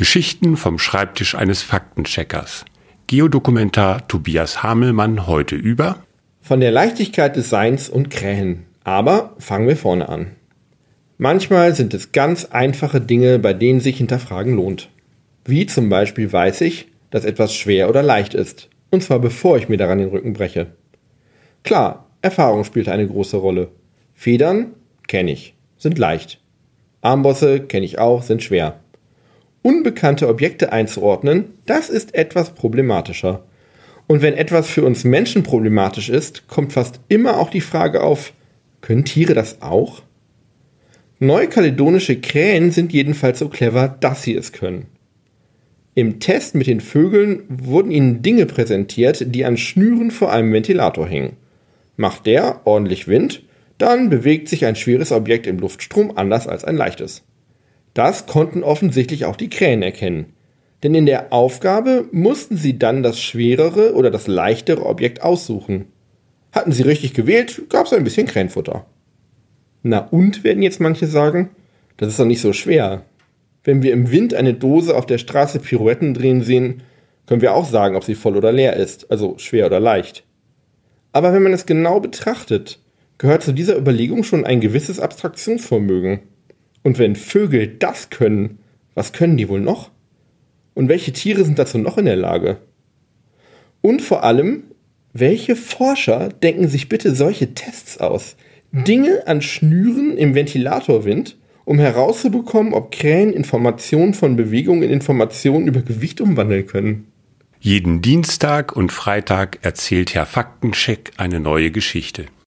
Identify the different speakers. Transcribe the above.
Speaker 1: Geschichten vom Schreibtisch eines Faktencheckers. Geodokumentar Tobias Hamelmann heute über
Speaker 2: Von der Leichtigkeit des Seins und Krähen. Aber fangen wir vorne an. Manchmal sind es ganz einfache Dinge, bei denen sich hinterfragen lohnt. Wie zum Beispiel weiß ich, dass etwas schwer oder leicht ist. Und zwar bevor ich mir daran den Rücken breche. Klar, Erfahrung spielt eine große Rolle. Federn kenne ich, sind leicht. Armbosse kenne ich auch, sind schwer. Unbekannte Objekte einzuordnen, das ist etwas problematischer. Und wenn etwas für uns Menschen problematisch ist, kommt fast immer auch die Frage auf, können Tiere das auch? Neukaledonische Krähen sind jedenfalls so clever, dass sie es können. Im Test mit den Vögeln wurden ihnen Dinge präsentiert, die an Schnüren vor einem Ventilator hingen. Macht der ordentlich Wind, dann bewegt sich ein schweres Objekt im Luftstrom anders als ein leichtes. Das konnten offensichtlich auch die Krähen erkennen. Denn in der Aufgabe mussten sie dann das schwerere oder das leichtere Objekt aussuchen. Hatten sie richtig gewählt, gab es ein bisschen Krähenfutter. Na und, werden jetzt manche sagen, das ist doch nicht so schwer. Wenn wir im Wind eine Dose auf der Straße Pirouetten drehen sehen, können wir auch sagen, ob sie voll oder leer ist, also schwer oder leicht. Aber wenn man es genau betrachtet, gehört zu dieser Überlegung schon ein gewisses Abstraktionsvermögen. Und wenn Vögel das können, was können die wohl noch? Und welche Tiere sind dazu noch in der Lage? Und vor allem, welche Forscher denken sich bitte solche Tests aus? Dinge an Schnüren im Ventilatorwind, um herauszubekommen, ob Krähen Informationen von Bewegung in Informationen über Gewicht umwandeln können.
Speaker 1: Jeden Dienstag und Freitag erzählt Herr Faktencheck eine neue Geschichte.